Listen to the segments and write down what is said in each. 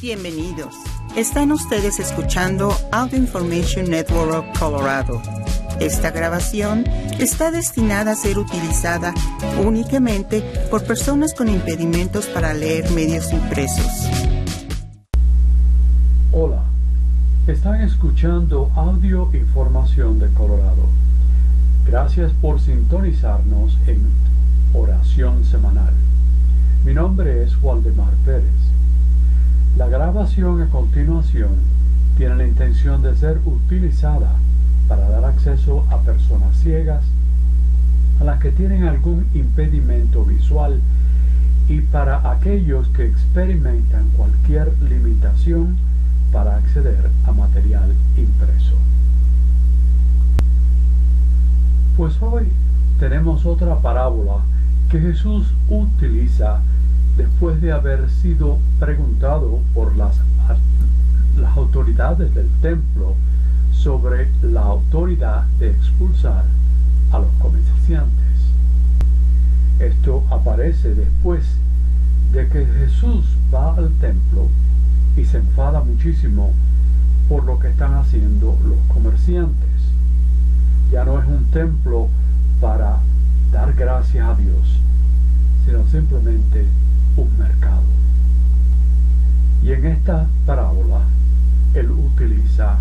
Bienvenidos. Están ustedes escuchando Audio Information Network of Colorado. Esta grabación está destinada a ser utilizada únicamente por personas con impedimentos para leer medios impresos. Hola, están escuchando Audio Información de Colorado. Gracias por sintonizarnos en Oración Semanal. Mi nombre es Waldemar Pérez. La grabación a continuación tiene la intención de ser utilizada para dar acceso a personas ciegas, a las que tienen algún impedimento visual y para aquellos que experimentan cualquier limitación para acceder a material impreso. Pues hoy tenemos otra parábola que Jesús utiliza después de haber sido preguntado por las, autoridades del templo sobre la autoridad de expulsar a los comerciantes. Esto aparece después de que Jesús va al templo y se enfada muchísimo por lo que están haciendo los comerciantes. Ya no es un templo para dar gracias a Dios, sino simplemente un mercado. Y en esta parábola él utiliza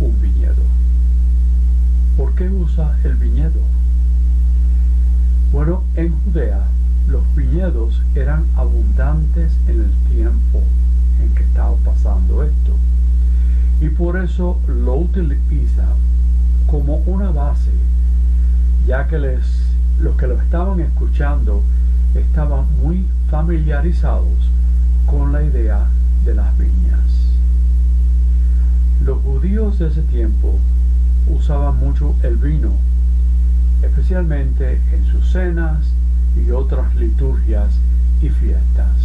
un viñedo. ¿Por qué usa el viñedo? Bueno, en Judea los viñedos eran abundantes en el tiempo en que estaba pasando esto. Y por eso lo utiliza como una base, ya que les, los que lo estaban escuchando estaban muy familiarizados con la idea de las viñas. Los judíos de ese tiempo usaban mucho el vino, especialmente en sus cenas y otras liturgias y fiestas.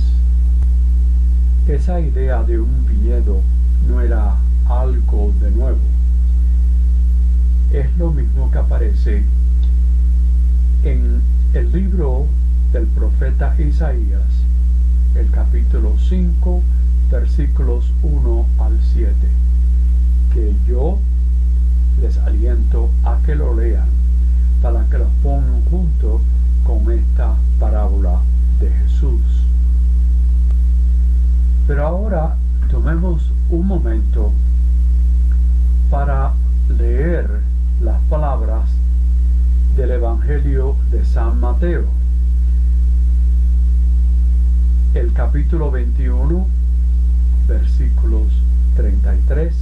Esa idea de un viñedo no era algo de nuevo. Es lo mismo que aparece en el libro del profeta Isaías, el capítulo 5, versículos 1 al 7, que yo les aliento a que lo lean para que los pongan junto con esta parábola de Jesús. Pero ahora tomemos un momento para leer las palabras del Evangelio de San Mateo el capítulo 21, versículos 33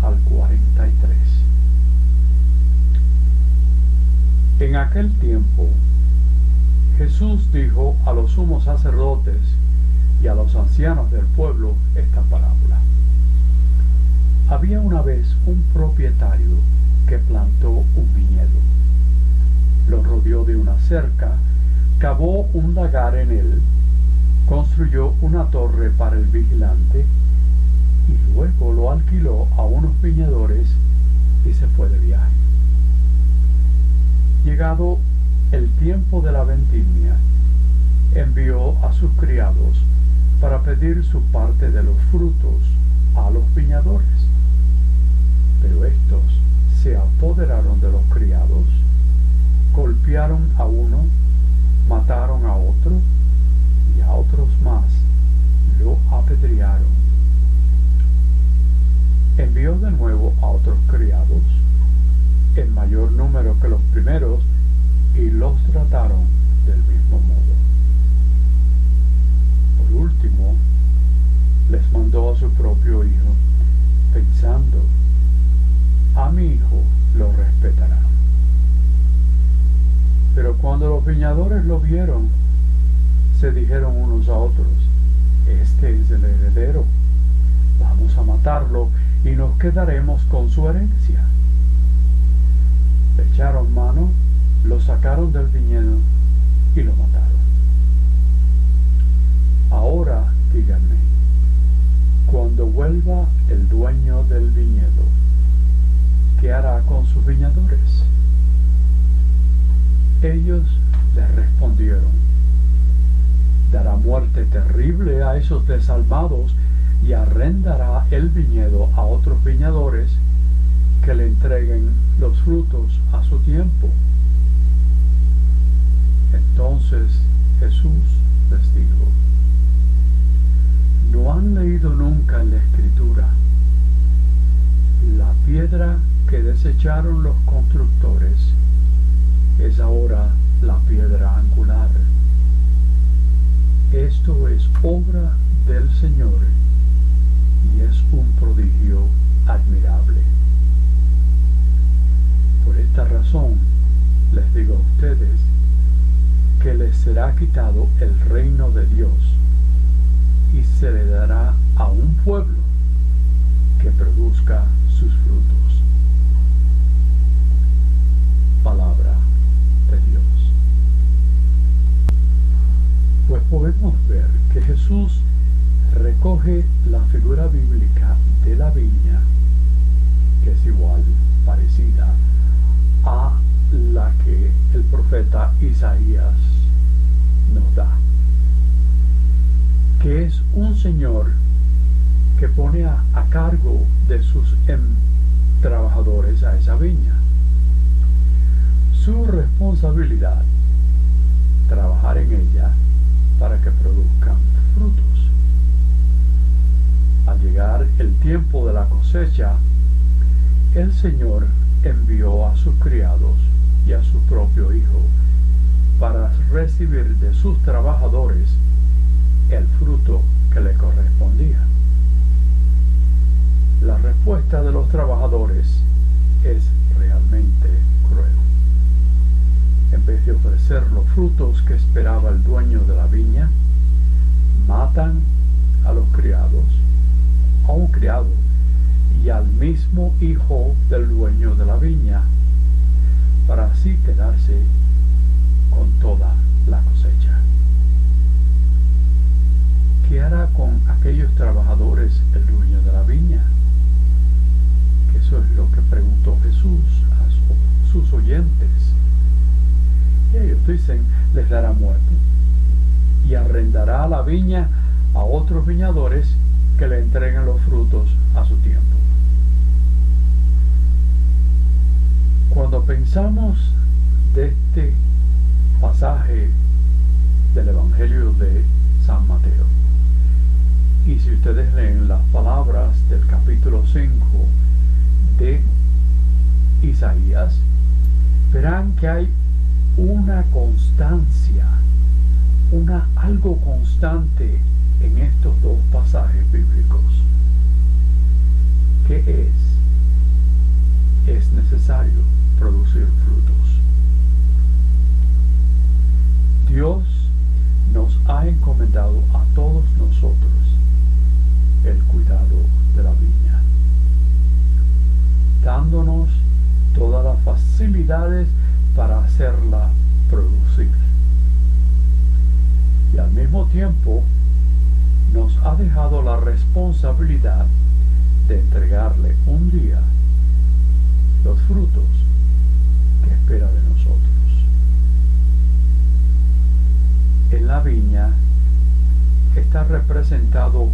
al 43. En aquel tiempo, Jesús dijo a los sumos sacerdotes y a los ancianos del pueblo esta parábola. Había una vez un propietario que plantó un viñedo. Lo rodeó de una cerca, cavó un lagar en él construyó una torre para el vigilante y luego lo alquiló a unos viñadores y se fue de viaje. Llegado el tiempo de la vendimia, envió a sus criados para pedir su parte de los frutos a los viñadores. Pero estos se apoderaron de los criados, golpearon a uno, mataron a otro, y a otros más lo apedrearon. Envió de nuevo a otros criados, en mayor número que los primeros, y los trataron del mismo modo. Por último, les mandó a su propio hijo, pensando, a mi hijo lo respetarán. Pero cuando los viñadores lo vieron, se dijeron unos a otros, este es el heredero, vamos a matarlo y nos quedaremos con su herencia. Le echaron mano, lo sacaron del viñedo y lo mataron. Ahora díganme, cuando vuelva el dueño del viñedo, ¿qué hará con sus viñadores? Ellos le respondieron, dará muerte terrible a esos desalmados y arrendará el viñedo a otros viñadores que le entreguen los frutos a su tiempo. Entonces Jesús les dijo, ¿no han leído nunca en la escritura la piedra que desecharon los constructores es ahora la piedra angular? Esto es obra del Señor y es un prodigio admirable. Por esta razón les digo a ustedes que les será quitado el reino de Dios y se le dará a un pueblo que produzca sus frutos. Palabra de Dios. Pues podemos ver que Jesús recoge la figura bíblica de la viña, que es igual, parecida a la que el profeta Isaías nos da, que es un señor que pone a, cargo de sus em, trabajadores a esa viña. Su responsabilidad, trabajar en ella para que produzcan frutos. Al llegar el tiempo de la cosecha, el Señor envió a sus criados y a su propio hijo para recibir de sus trabajadores el fruto que le correspondía. La respuesta de los trabajadores es ofrecer los frutos que esperaba el dueño de la viña, matan a los criados, a un criado y al mismo hijo del dueño de la viña, para así quedarse con toda la cosecha. ¿Qué hará con aquellos trabajadores el dueño de la viña? Eso es lo que preguntó Jesús a sus oyentes. Ellos dicen, les dará muerte y arrendará la viña a otros viñadores que le entreguen los frutos a su tiempo. Cuando pensamos de este pasaje del Evangelio de San Mateo, y si ustedes leen las palabras del capítulo 5 de Isaías, verán que hay una constancia, una algo constante en estos dos pasajes bíblicos. ¿Qué es? Es necesario producir frutos. Dios nos ha encomendado a todos nosotros el cuidado de la viña, dándonos todas las facilidades para hacerla producir. Y al mismo tiempo nos ha dejado la responsabilidad de entregarle un día los frutos que espera de nosotros. En la viña está representado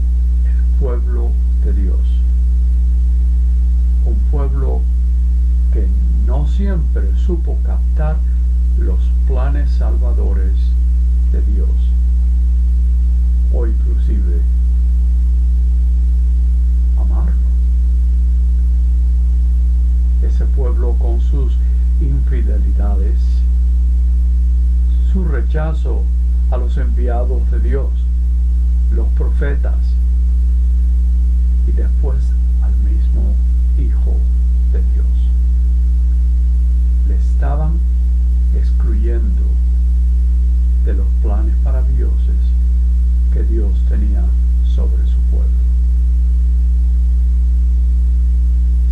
el pueblo de Dios, un pueblo que no siempre supo captar los planes salvadores de Dios o inclusive amarlo. Ese pueblo con sus infidelidades, su rechazo a los enviados de Dios, los profetas y después al mismo Hijo estaban excluyendo de los planes maravillosos que Dios tenía sobre su pueblo.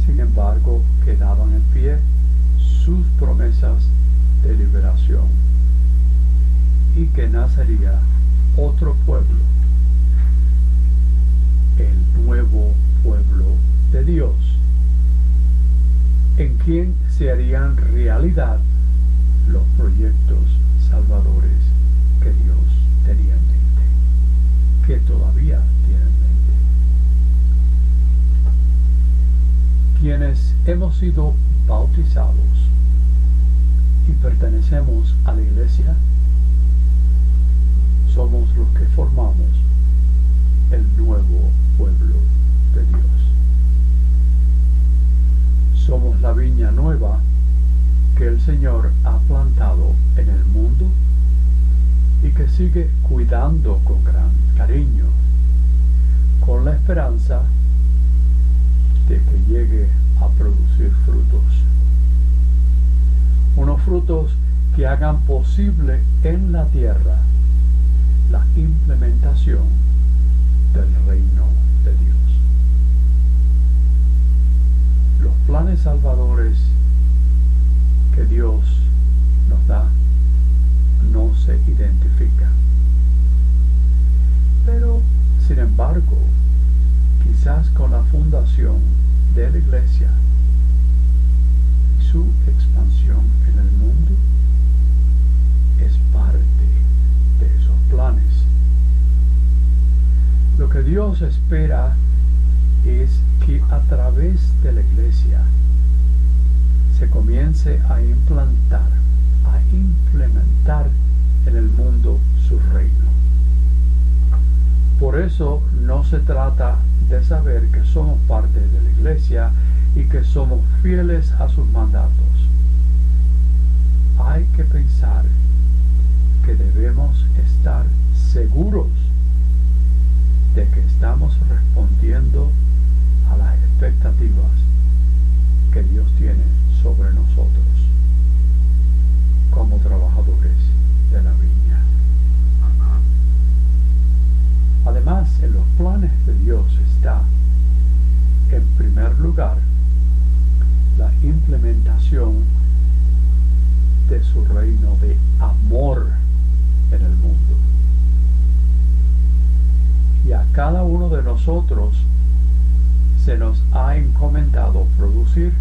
Sin embargo, quedaban en pie sus promesas de liberación y que nacería otro pueblo, el nuevo pueblo de Dios, en quien se harían realidad los proyectos salvadores que Dios tenía en mente, que todavía tiene en mente. Quienes hemos sido bautizados y pertenecemos a la iglesia, somos los que formamos el nuevo pueblo de Dios. Somos la viña nueva que el Señor ha plantado en el mundo y que sigue cuidando con gran cariño, con la esperanza de que llegue a producir frutos. Unos frutos que hagan posible en la tierra la implementación del reino de Dios. Los planes salvadores que Dios nos da no se identifican. Pero, sin embargo, quizás con la fundación de la iglesia y su expansión en el mundo, es parte de esos planes. Lo que Dios espera es que a través de la iglesia se comience a implantar, a implementar en el mundo su reino. Por eso no se trata de saber que somos parte de la iglesia y que somos fieles a sus mandatos. Hay que pensar que debemos estar seguros de que estamos respondiendo las expectativas que Dios tiene sobre nosotros como trabajadores de la viña. Además, en los planes de Dios está, en primer lugar, la implementación de su reino de amor en el mundo. Y a cada uno de nosotros se nos ha encomendado producir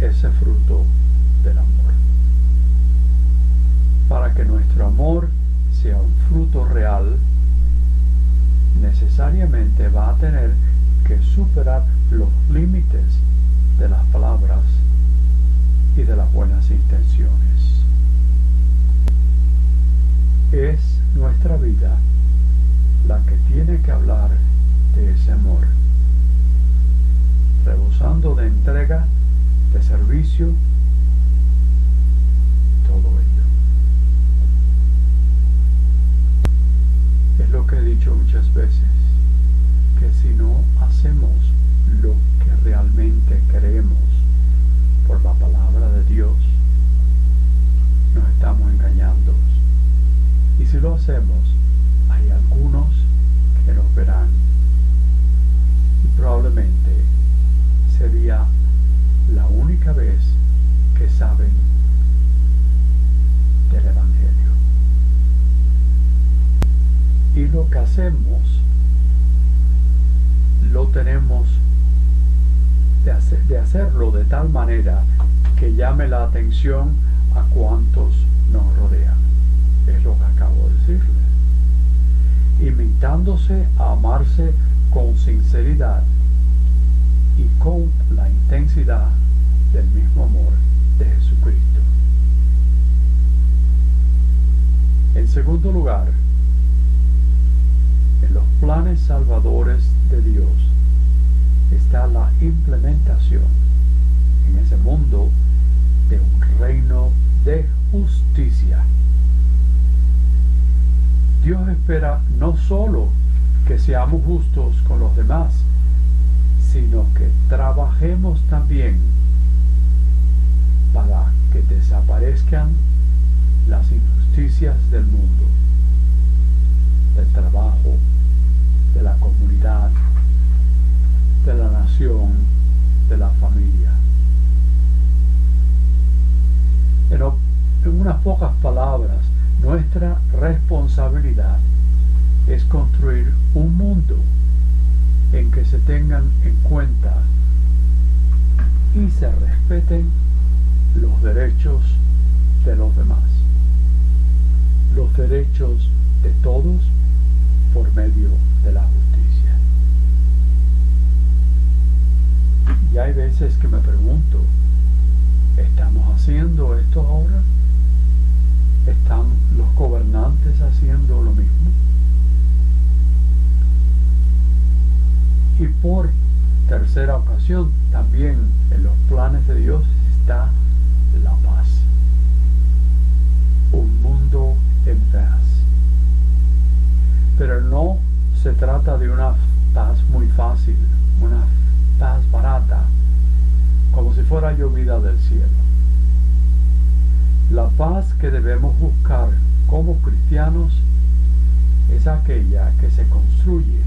ese fruto del amor. Para que nuestro amor sea un fruto real, necesariamente va a tener que superar los límites de las palabras y de las buenas intenciones. Es nuestra vida la que tiene que hablar de ese amor, rebosando de entrega, de servicio, todo ello. Es lo que he dicho muchas veces, que si no hacemos lo que realmente queremos por la palabra de Dios, nos estamos engañando. Y si lo hacemos, hay algunos que nos verán. Y probablemente sería la única vez que saben del Evangelio. Y lo que hacemos lo tenemos de, hacer, de hacerlo de tal manera que llame la atención a cuantos nos rodean. Es lo que acabo de decirle. Invitándose a amarse con sinceridad con la intensidad del mismo amor de Jesucristo. En segundo lugar, en los planes salvadores de Dios está la implementación en ese mundo de un reino de justicia. Dios espera no solo que seamos justos con los demás, sino que trabajemos también para que desaparezcan las injusticias del mundo, del trabajo, de la comunidad, de la nación, de la familia. Pero en unas pocas palabras, nuestra responsabilidad es construir un mundo en que se tengan en cuenta y se respeten los derechos de los demás, los derechos de todos por medio de la justicia. Ya hay veces que me pregunto, ¿estamos haciendo esto ahora? ¿Están los gobernantes haciendo lo mismo? Y por tercera ocasión, también en los planes de Dios está la paz. Un mundo en paz. Pero no se trata de una paz muy fácil, una paz barata, como si fuera llovida del cielo. La paz que debemos buscar como cristianos es aquella que se construye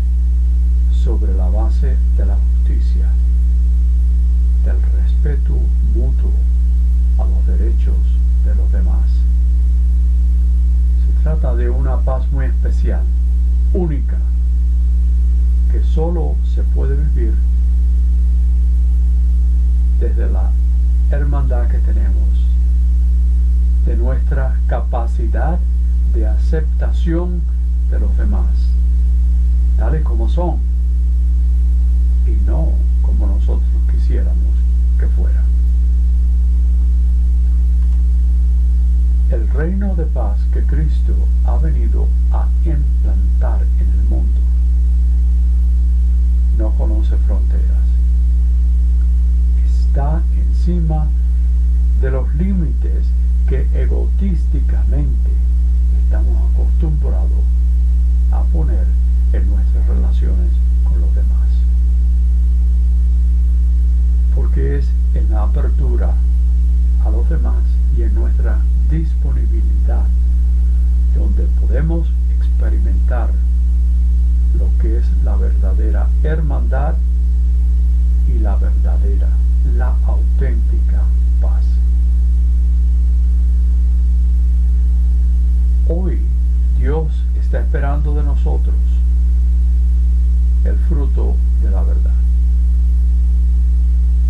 especial, única, que solo se puede vivir desde la hermandad que tenemos, de nuestra capacidad de aceptación de los demás, tales como son, y no como nosotros quisiéramos que fuera. El reino de paz que Cristo ha venido Está encima de los límites que egotísticamente estamos acostumbrados a poner en nuestras relaciones con los demás. Porque es en la apertura a los demás y en nuestra disponibilidad donde podemos experimentar lo que es la verdadera hermandad y la verdadera, la auténtica paz. Hoy Dios está esperando de nosotros el fruto de la verdad.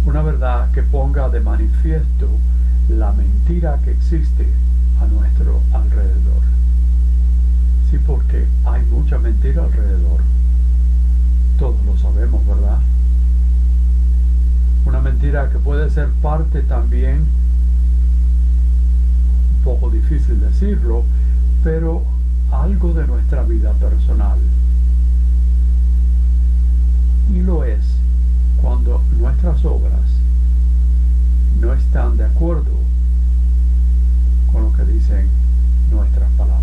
Una que ponga de manifiesto la mentira que existe a nuestro alrededor. Sí, porque hay mucha mentira alrededor. Todos lo sabemos, ¿verdad? Una mentira que puede ser parte también, un poco difícil decirlo, pero algo de nuestra vida personal. Y lo es cuando nuestras obras no están de acuerdo con lo que dicen nuestras palabras.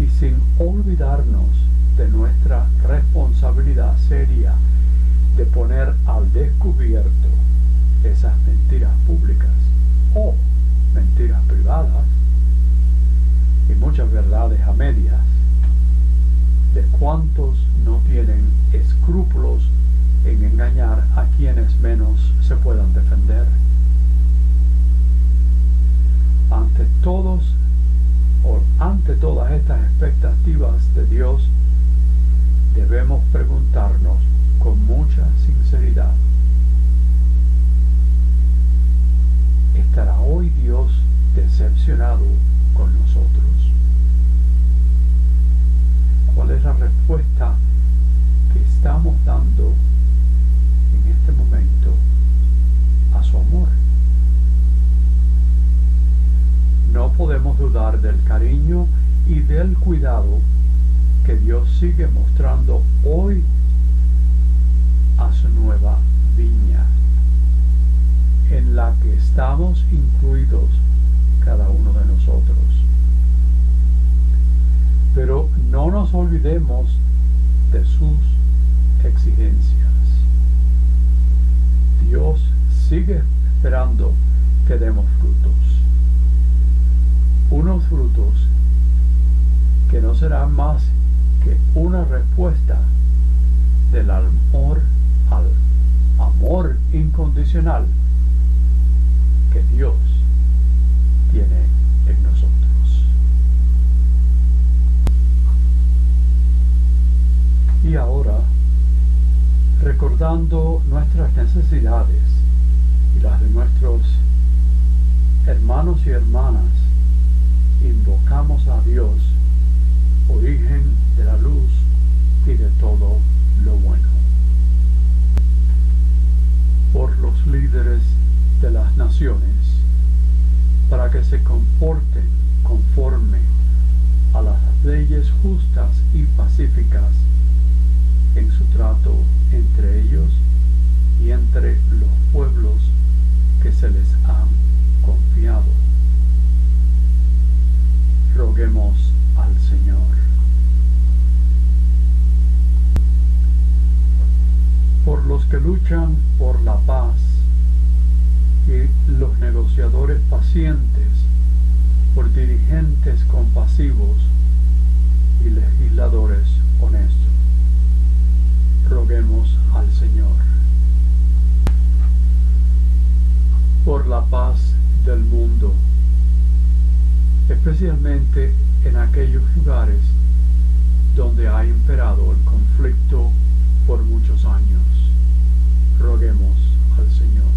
Y sin olvidarnos de nuestra responsabilidad seria de poner al descubierto esas mentiras públicas o mentiras privadas y muchas verdades a medias, de cuántos no tienen escrúpulos en engañar a quienes menos se puedan defender. Ante todos o ante todas estas expectativas de Dios, debemos preguntarnos con mucha sinceridad, ¿estará hoy Dios decepcionado con nosotros? ¿Cuál es la respuesta que estamos dando en este momento a su amor. No podemos dudar del y del cuidado que Dios sigue mostrando hoy a su nueva viña, en la que estamos incluidos cada uno de nosotros. Pero no nos olvidemos de sus exigencias. Dios sigue esperando que demos frutos. Unos frutos serán más que una respuesta del amor al amor incondicional que Dios tiene en nosotros. Y ahora recordando nuestras necesidades y las de nuestros hermanos y hermanas, invocamos a Dios, origen de la luz y de todo lo bueno. Por los líderes de las naciones, para que se comporten conforme a las leyes justas y pacíficas en su trato entre ellos y entre los pueblos que se les han confiado. Roguemos al Señor. Por los que luchan por la paz y los negociadores pacientes, por dirigentes compasivos y legisladores honestos. Roguemos al Señor. Por la paz del mundo, especialmente en aquellos lugares donde ha imperado el conflicto por muchos años. Roguemos al Señor.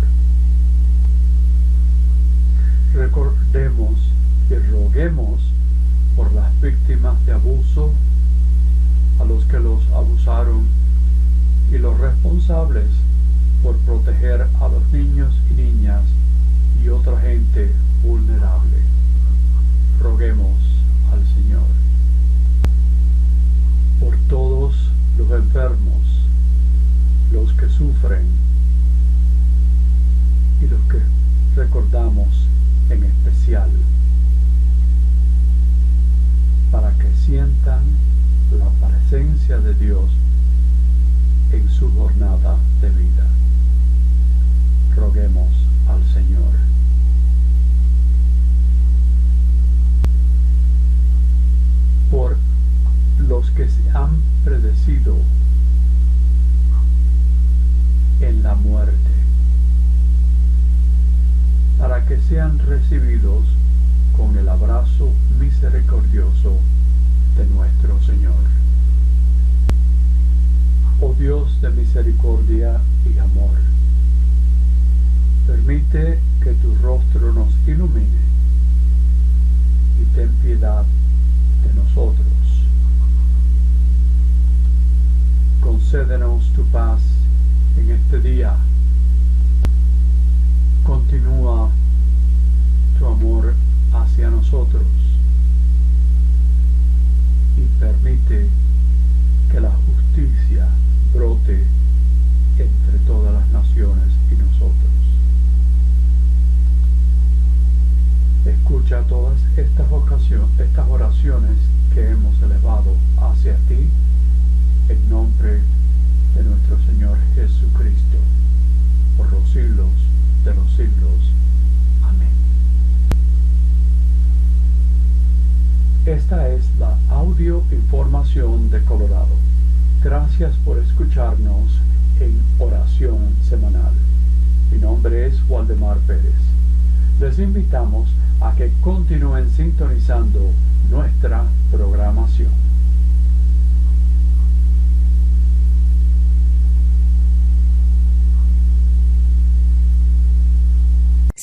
Recordemos y roguemos por las víctimas de abuso, a los que los abusaron y los responsables por proteger a los niños y niñas y otra gente vulnerable. Roguemos al Señor. Por todos los enfermos, los que sufren y los que recordamos en especial para que sientan la presencia de Dios en su jornada de vida. Roguemos al Señor. Por los que se han predecido en la muerte, para que sean recibidos con el abrazo misericordioso de nuestro Señor. Oh Dios de misericordia y amor, permite que tu rostro nos ilumine y ten piedad de nosotros. Concédenos tu paz en este día. Continúa tu amor hacia nosotros y permite que la justicia brote entre todas las naciones y nosotros. Escucha todas estas, estas oraciones que hemos elevado hacia ti en nombre de nuestro Señor Jesucristo, por los siglos de los siglos. Esta es la audio información de Colorado. Gracias por escucharnos en oración semanal. Mi nombre es Waldemar Pérez. Les invitamos a que continúen sintonizando nuestra programación.